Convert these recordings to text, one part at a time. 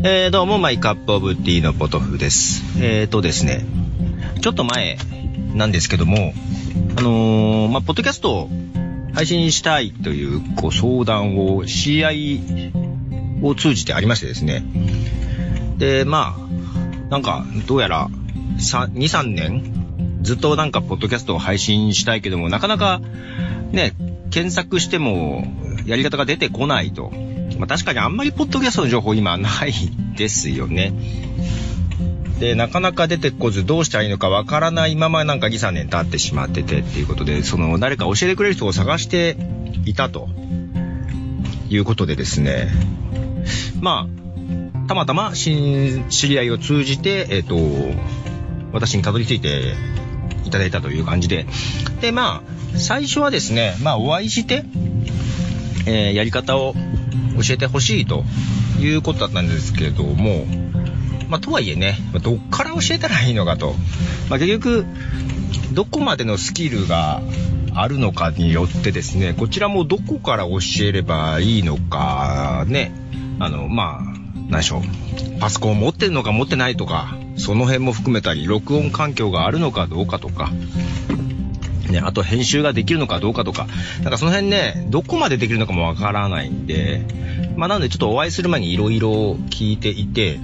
えー、どうも、マイカップオブティーのポトフです。えーとですね、ちょっと前なんですけども、あのー、まあ、ポッドキャストを配信したいという、こう、相談を CI を通じてありましてですね。で、まあ、なんか、どうやら、2、3年、ずっとなんか、ポッドキャストを配信したいけども、なかなか、ね、検索しても、やり方が出てこないと。まあ、確かにあんまりポッドキャストの情報今ないですよね。で、なかなか出てこずどうしたらいいのかわからないままなんか2、3年経ってしまっててっていうことで、その誰か教えてくれる人を探していたということでですね、まあ、たまたま知り合いを通じて、えっ、と、私にたどり着いていただいたという感じで、で、まあ、最初はですね、まあ、お会いして、えー、やり方を教えてほしいということだったんですけれども、まあ、とはいえね、どっから教えたらいいのかと。まあ、結局、どこまでのスキルがあるのかによってですね、こちらもどこから教えればいいのか、ね、あの、まあ、何でしょう。パソコン持ってるのか持ってないとか、その辺も含めたり、録音環境があるのかどうかとか、ね、あと編集ができるのかどうかとか、なんかその辺ね、どこまでできるのかもわからないんで、まあなのでちょっとお会いする前に色々聞いていて、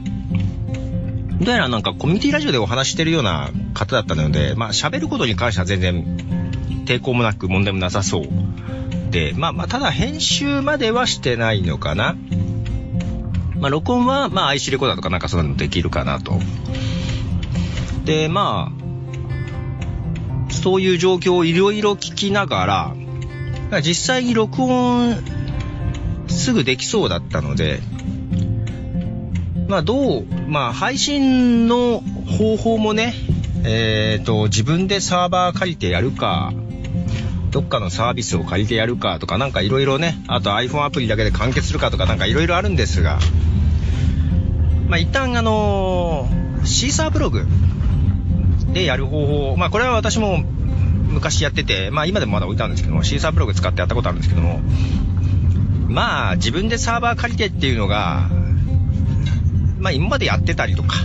どうやらなんかコミュニティラジオでお話してるような方だったので、まあ喋ることに関しては全然抵抗もなく問題もなさそうで、まあまあただ編集まではしてないのかな。まあ録音はまあ IC レコーダーとかなんかそういうのできるかなと。で、まあ、そういう状況をいろいろ聞きながら、実際に録音すぐできそうだったので、まあどう、まあ配信の方法もね、えっ、ー、と、自分でサーバー借りてやるか、どっかのサービスを借りてやるかとか、なんかいろいろね、あと iPhone アプリだけで完結するかとか、なんかいろいろあるんですが、まあ一旦あのー、シーサーブログでやる方法、まあこれは私も昔やってて、まあ今でもまだ置いたんですけども、シーサーブログ使ってやったことあるんですけども、まあ自分でサーバー借りてっていうのが、まあ今までやってたりとか、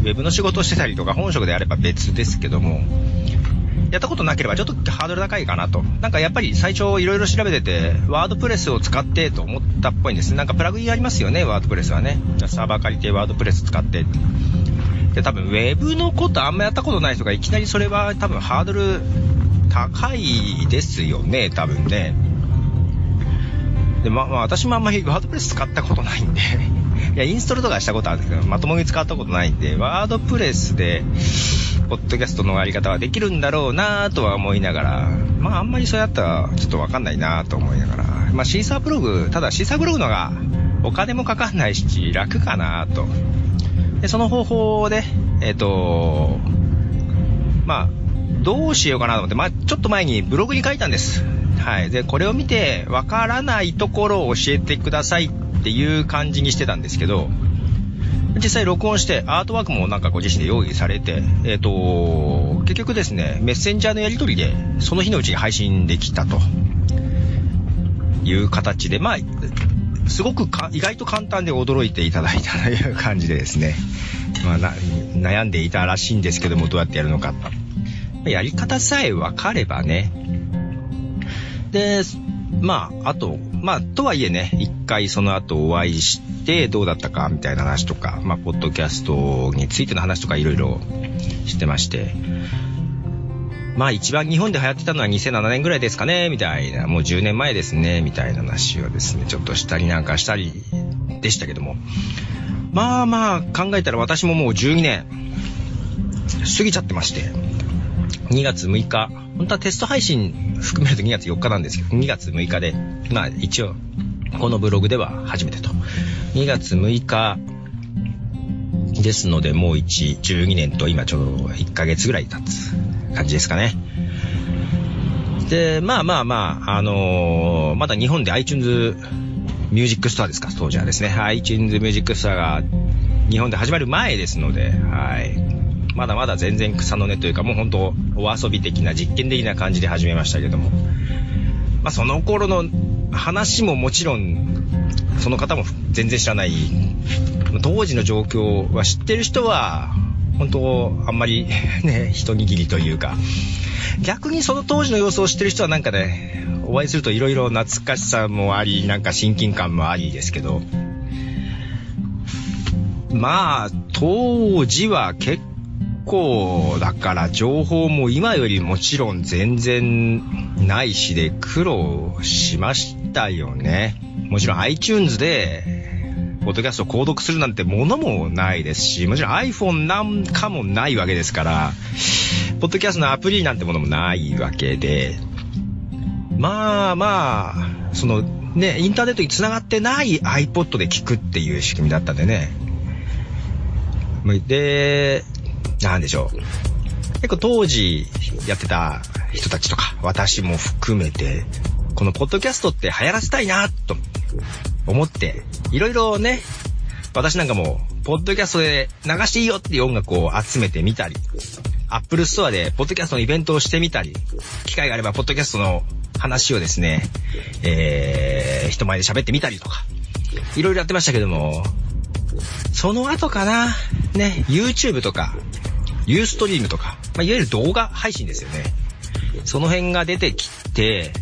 ウェブの仕事してたりとか、本職であれば別ですけども、やったことなければちょっとハードル高いかなと。なんかやっぱり最初いろいろ調べてて、ワードプレスを使ってと思ったっぽいんです。なんかプラグインありますよね、ワードプレスはね。サーバー借りてワードプレス使って。で、多分ウェブのことあんまやったことない人がいきなりそれは多分ハードル高いですよね、多分ね。で、ま、まあ私もあんまりワードプレス使ったことないんで。いや、インストールとかしたことあるんですけど、まともに使ったことないんで、ワードプレスで、ポッドキャストのやり方はできるんだろうなとは思いながら、まああんまりそうやったらちょっとわかんないなと思いながら、まあシーサーブログ、ただシーサーブログのがお金もかかんないし楽かなと。で、その方法で、えっ、ー、と、まあ、どうしようかなと思って、まあ、ちょっと前にブログに書いたんです。はい。で、これを見て、わからないところを教えてくださいっていう感じにしてたんですけど、実際録音して、アートワークもなんかご自身で用意されて、えっ、ー、と、結局ですね、メッセンジャーのやり取りで、その日のうちに配信できたという形で、まあ、すごくか意外と簡単で驚いていただいたという感じでですね、まあ、悩んでいたらしいんですけども、どうやってやるのか。やり方さえ分かればね。で、まあ、あと、まあ、とはいえね、一回その後お会いして、どうだったかみたいな話とか、まあ、ポッドキャストについての話とかいろいろしてまして、まあ一番日本で流行ってたのは2007年ぐらいですかね、みたいな、もう10年前ですね、みたいな話をですね、ちょっとしたりなんかしたりでしたけども。まあまあ考えたら私ももう12年。過ぎちゃってまして、2月6日、本当はテスト配信含めると2月4日なんですけど、2月6日で、まあ一応、このブログでは初めてと。2月6日ですので、もう1、12年と今ちょうど1ヶ月ぐらい経つ。感じですかね。で、まあまあまあ、あのー、まだ日本で iTunes Music Store ですか、当時はですね。iTunes ミュージックストアが日本で始まる前ですので、はい。まだまだ全然草の根というか、もう本当お遊び的な実験的な感じで始めましたけども。まあその頃の話ももちろん、その方も全然知らない当時の状況は知ってる人は、本当あんまり ね、一握りというか、逆にその当時の様子を知ってる人はなんかね、お会いすると色々懐かしさもあり、なんか親近感もありですけど、まあ、当時は結構、だから情報も今よりもちろん全然ないしで苦労しましたよね。もちろん iTunes で、ポッドキャストを購読するなんてものもないですし、もちろん iPhone なんかもないわけですから、ポッドキャストのアプリなんてものもないわけで、まあまあ、そのね、インターネットに繋がってない iPod で聞くっていう仕組みだったんでね。で、なんでしょう。結構当時やってた人たちとか、私も含めて、このポッドキャストって流行らせたいな、と思って、いろいろね、私なんかも、ポッドキャストで流していいよっていう音楽を集めてみたり、アップルストアでポッドキャストのイベントをしてみたり、機会があればポッドキャストの話をですね、えー、人前で喋ってみたりとか、いろいろやってましたけども、その後かな、ね、YouTube とか、ユーストリームとか、まあ、いわゆる動画配信ですよね。その辺が出てきて、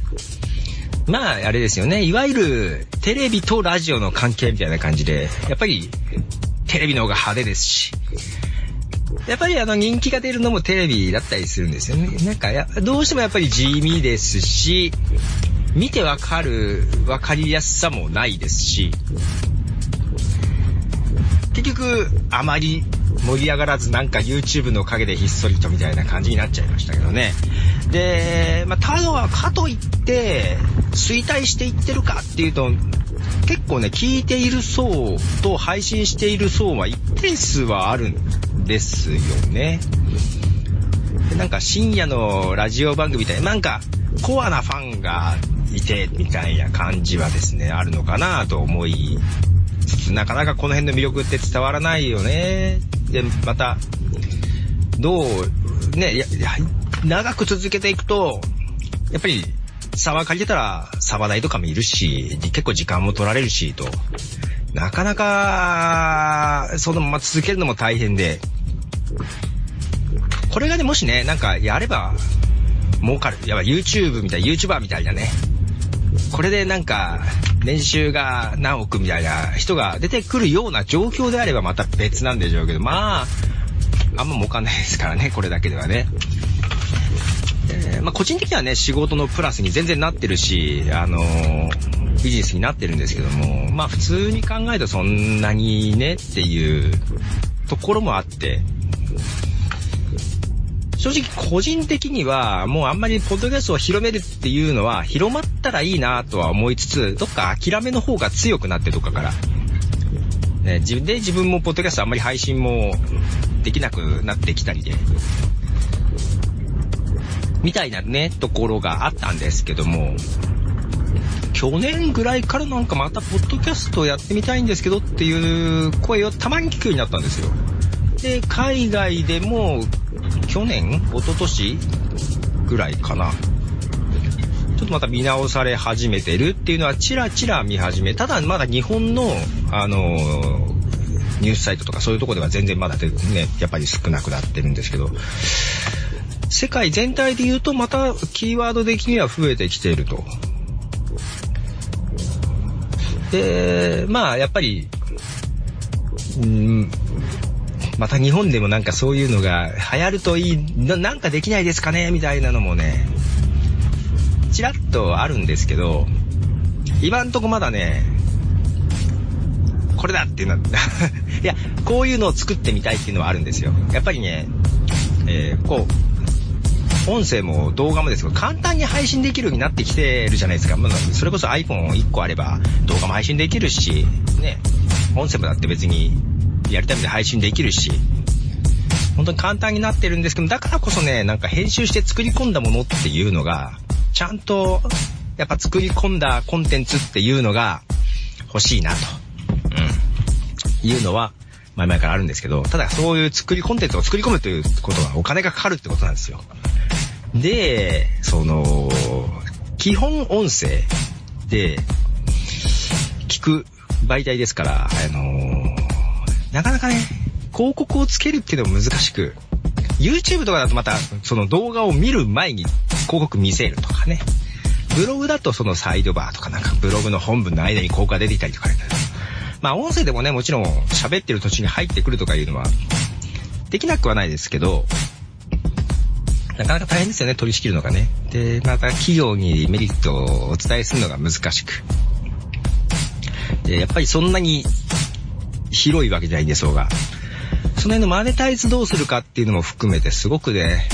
まあ、あれですよね。いわゆる、テレビとラジオの関係みたいな感じで、やっぱり、テレビの方が派手ですし、やっぱりあの人気が出るのもテレビだったりするんですよね。なんかや、どうしてもやっぱり地味ですし、見てわかる、わかりやすさもないですし、結局、あまり盛り上がらずなんか YouTube の陰でひっそりとみたいな感じになっちゃいましたけどね。で、まあ、ただかといって、衰退していってるかっていうと、結構ね、聞いている層と配信している層は一定数はあるんですよね。なんか深夜のラジオ番組みたいな、なんかコアなファンがいてみたいな感じはですね、あるのかなと思いつつ、なかなかこの辺の魅力って伝わらないよね。で、また、どう、ね、や、長く続けていくと、やっぱり、沢借りてたら、沢代とかもいるし、結構時間も取られるし、と。なかなか、そのまま続けるのも大変で、これがね、もしね、なんかやれば、儲かる。やっぱ YouTube みたい、YouTuber みたいなね。これでなんか、年収が何億みたいな人が出てくるような状況であればまた別なんでしょうけど、まあ、あんま儲かんないですからね、これだけではね。えー、まあ、個人的にはね、仕事のプラスに全然なってるし、あのー、ビジネスになってるんですけども、まあ普通に考えるとそんなにねっていうところもあって、正直個人的にはもうあんまりポッドキャストを広めるっていうのは広まったらいいなとは思いつつ、どっか諦めの方が強くなってどっかから。ね、自分で自分もポッドキャストあんまり配信もできなくなってきたりで、みたいなね、ところがあったんですけども、去年ぐらいからなんかまたポッドキャストやってみたいんですけどっていう声をたまに聞くようになったんですよ。で、海外でも去年一昨年ぐらいかな。ちょっとまた見直され始めてるっていうのはチラチラ見始め、ただまだ日本の、あのニュースサイトとかそういうとこでは全然まだね、やっぱり少なくなってるんですけど、世界全体で言うとまたキーワード的には増えてきていると。で、まあやっぱり、うん、また日本でもなんかそういうのが流行るといい、ななんかできないですかねみたいなのもね、ちらっとあるんですけど、今んとこまだね、これだっていうのはいや、こういうのを作ってみたいっていうのはあるんですよ。やっぱりね、えー、こう、音声も動画もですけど、簡単に配信できるようになってきてるじゃないですか。まあ、それこそ iPhone1 個あれば動画も配信できるし、ね、音声もだって別にリアルタイムで配信できるし、本当に簡単になってるんですけど、だからこそね、なんか編集して作り込んだものっていうのが、ちゃんと、やっぱ作り込んだコンテンツっていうのが欲しいなと、うん、いうのは、前々からあるんですけど、ただそういう作り、コンテンツを作り込むということはお金がかかるってことなんですよ。で、その、基本音声で聞く媒体ですから、あのなかなかね、広告をつけるっていうのも難しく、YouTube とかだとまた、その動画を見る前に広告見せるとかね。ブログだとそのサイドバーとかなんかブログの本文の間に広告が出てきたりとかね、まあ音声でもね、もちろん喋ってる途中に入ってくるとかいうのは、できなくはないですけど、なかなか大変ですよね、取り仕切るのがね。で、また企業にメリットをお伝えするのが難しく。で、やっぱりそんなに広いわけじゃないんで、そうが。その辺のマネタイズどうするかっていうのも含めてすごくね、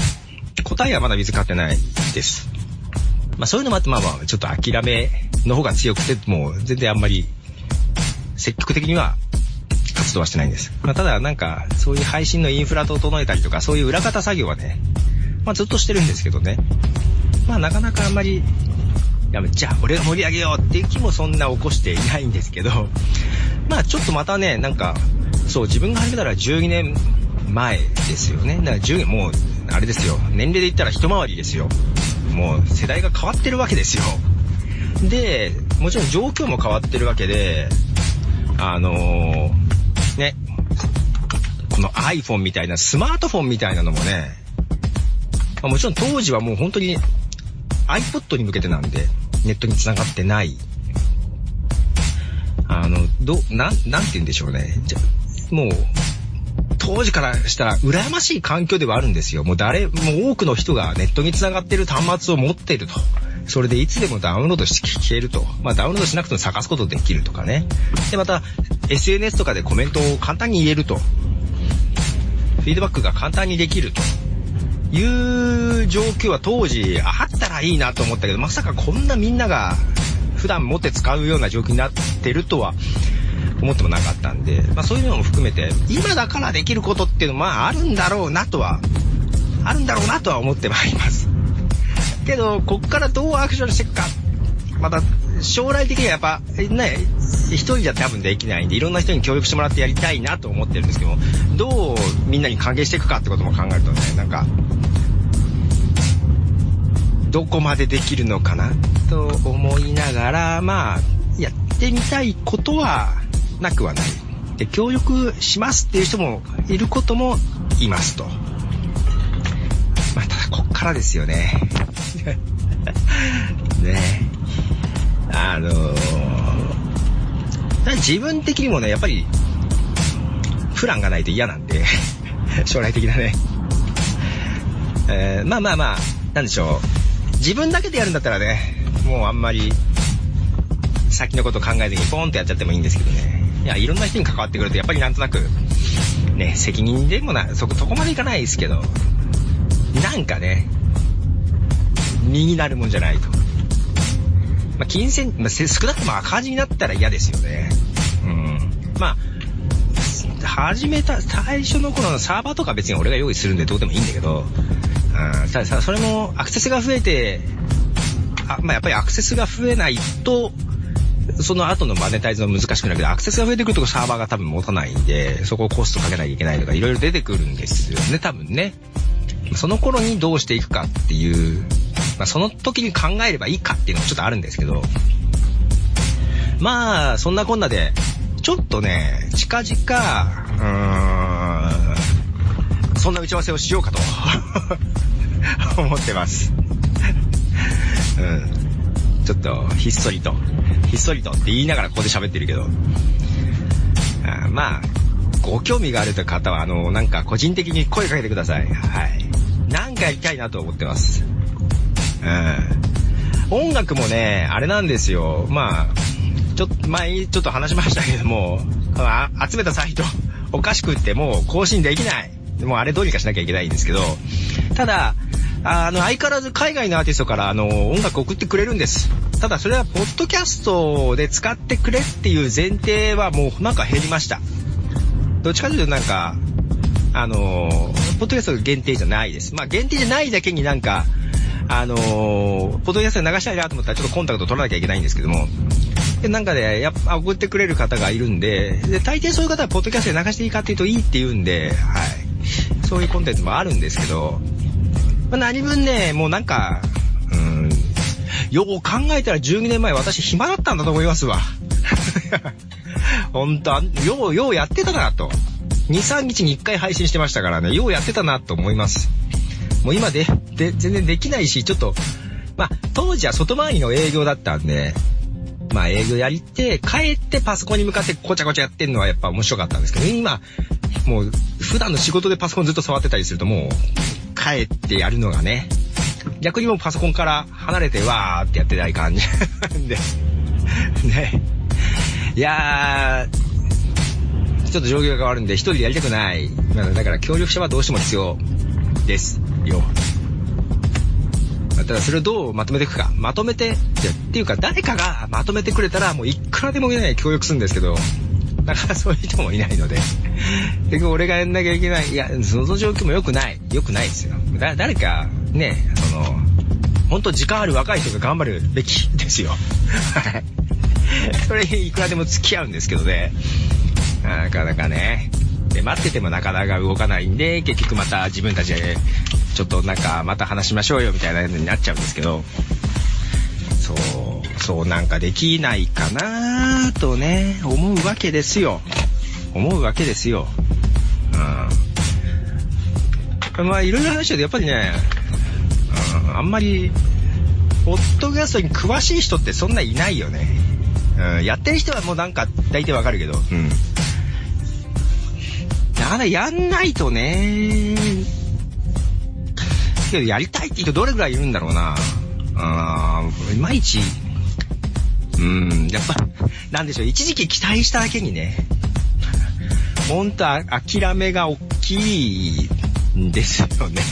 答えはまだ見つかってないです。まあそういうのもあって、まあまあ、ちょっと諦めの方が強くて、もう全然あんまり積極的には活動はしてないんです。まあただなんか、そういう配信のインフラ整えたりとか、そういう裏方作業はね、まあずっとしてるんですけどね。まあなかなかあんまり、やめ、じゃあ俺が盛り上げようっていう気もそんな起こしていないんですけど、まあちょっとまたね、なんか、そう、自分が始めたら12年前ですよね。だから10、もう、あれですよ。年齢で言ったら一回りですよ。もう世代が変わってるわけですよ。で、もちろん状況も変わってるわけで、あのー、ね、この iPhone みたいな、スマートフォンみたいなのもね、まあ、もちろん当時はもう本当に iPod に向けてなんで、ネットに繋がってない。あの、ど、なん、なんて言うんでしょうね。じゃ、もう、当時からしたら羨ましい環境ではあるんですよ。もう誰、もう多くの人がネットに繋がってる端末を持ってると。それでいつでもダウンロードして聞けると。まあダウンロードしなくても探すことできるとかね。で、また SNS とかでコメントを簡単に言えると。フィードバックが簡単にできると。いう状況は当時あったらいいなと思ったけど、まさかこんなみんなが普段持って使うような状況になってるとは思ってもなかったんで、まあそういうのも含めて、今だからできることっていうのはあるんだろうなとは、あるんだろうなとは思ってまいります。けど、こっからどうアクションしていくか、また将来的にはやっぱ、ね、一人じゃ多分できないんで、いろんな人に協力してもらってやりたいなと思ってるんですけど、どうみんなに還元していくかってことも考えるとね、なんか、どこまでできるのかな？と思いながら、まあ、やってみたいことはなくはない。で、協力しますっていう人もいることもいますと。まあ、ただこっからですよね。ねあのー、自分的にもね、やっぱり、プランがないと嫌なんで 将来的なね。えー、まあまあまあ、なんでしょう。自分だけでやるんだったらね、もうあんまり、先のこと考えずにポンってやっちゃってもいいんですけどね。いや、いろんな人に関わってくると、やっぱりなんとなく、ね、責任でもな、そこ、そこまでいかないですけど、なんかね、身になるもんじゃないと。まあ、金銭、まあ、少なくとも赤字になったら嫌ですよね。うん。まあ、始めた、最初の頃のサーバーとか別に俺が用意するんでどうでもいいんだけど、うん、たださ、それもアクセスが増えて、あまあ、やっぱりアクセスが増えないと、その後のマネタイズも難しくなるけど、アクセスが増えてくるとサーバーが多分持たないんで、そこをコストかけなきゃいけないとか、いろいろ出てくるんですよね、多分ね。その頃にどうしていくかっていう、まあ、その時に考えればいいかっていうのもちょっとあるんですけど、まあ、そんなこんなで、ちょっとね、近々、うーん、そんな打ち合わせをしようかと。思ってます。うん。ちょっと、ひっそりと、ひっそりとって言いながらここで喋ってるけど、あまあ、ご興味があるという方は、あの、なんか個人的に声かけてください。はい。なんかやりたいなと思ってます。うん。音楽もね、あれなんですよ。まあ、ちょっと、前ちょっと話しましたけども、集めたサイト、おかしくってもう更新できない。もうあれどうにかしなきゃいけないんですけど、ただ、あの、相変わらず海外のアーティストからあの、音楽送ってくれるんです。ただそれは、ポッドキャストで使ってくれっていう前提はもうなんか減りました。どっちかというとなんか、あの、ポッドキャスト限定じゃないです。まあ限定じゃないだけになんか、あのポッドキャストで流したいなと思ったらちょっとコンタクト取らなきゃいけないんですけども、で、なんかね、やっぱ送ってくれる方がいるんで、で、大抵そういう方はポッドキャストで流していいかっていうといいって言うんで、はい。そういうコンテンツもあるんですけど、まあ、何分ね、もうなんか、うん、よう考えたら12年前私暇だったんだと思いますわ。本当よう、ようやってたなと。2、3日に1回配信してましたからね、ようやってたなと思います。もう今で、で、全然できないし、ちょっと、まあ、当時は外回りの営業だったんで、まあ営業やりて、帰ってパソコンに向かってこちゃこちゃやってんのはやっぱ面白かったんですけど、今、もう普段の仕事でパソコンずっと触ってたりするともう、帰ってやるのがね、逆にもうパソコンから離れてわーってやってない感じ で、ね。いやー、ちょっと状況が変わるんで一人でやりたくない。だから協力者はどうしても必要ですよ。ただそれをどうまとめていくか。まとめて、っていうか誰かがまとめてくれたらもういくらでもいない協力するんですけど、なかなかそういう人もいないので。結局俺がやんなきゃいけない。いや、その状況も良くない。良くないですよ。だ、誰か、ね、その、本当時間ある若い人が頑張るべきですよ。はい。それにいくらでも付き合うんですけどね。なかなかね。で、待っててもなかなか動かないんで、結局また自分たちで、ちょっとなんかまた話しましょうよみたいなのになっちゃうんですけど、そう、そうなんかできないかなとね、思うわけですよ。思うわけですよ。うん。まあいろいろ話してるとやっぱりね、うん、あんまり、ポッドキャストに詳しい人ってそんないないよね。うん、やってる人はもうなんか大体わかるけど、うん。なかなかやんないとね。けどやりたいって人どれぐらいいるんだろうな。あいまいち、うん、やっぱ、なんでしょう、一時期期待しただけにね、ほんと諦めが大きいんですよね。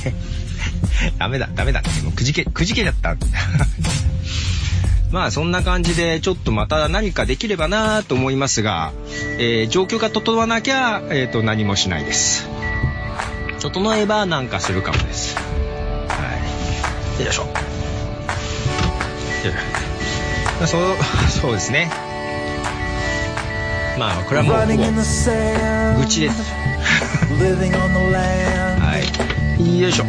ダメだ、ダメだ。もうくじけ、くじけちゃった。まあそんな感じでちょっとまた何かできればなと思いますが、えー、状況が整わなきゃ、えっ、ー、と何もしないです。整えばなんかするかもです。はい。よいしょ。そう、そうですね。まあこれはもうほぼ愚痴です。はい。よいしょ。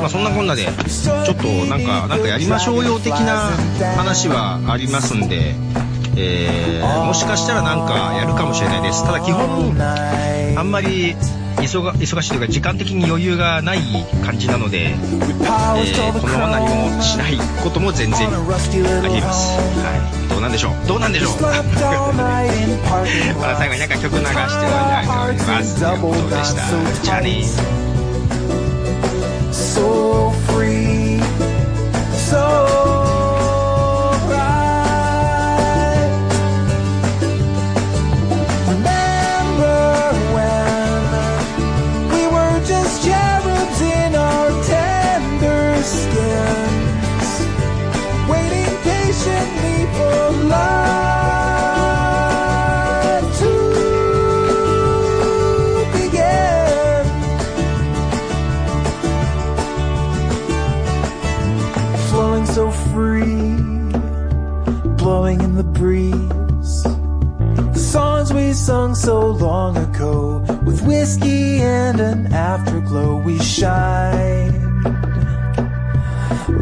まあそんなこんなで、ちょっとなんか、なんかやりましょうよ的な話はありますんで、えー、もしかしたらなんかやるかもしれないです。ただ基本、あんまり忙忙しいというか時間的に余裕がない感じなので、えー、このまま何もしないことも全然あります。はい。どうなんでしょう？どうなんでしょう？まだ最後になんか曲流して終わりたいと思います。ということでした。じゃあね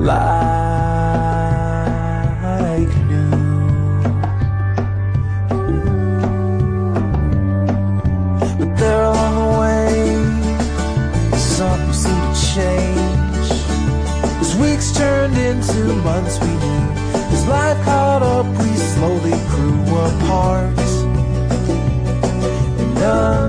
like new. But there the way, seemed to change. As weeks turned into months, we knew. As life caught up, we slowly grew apart untied.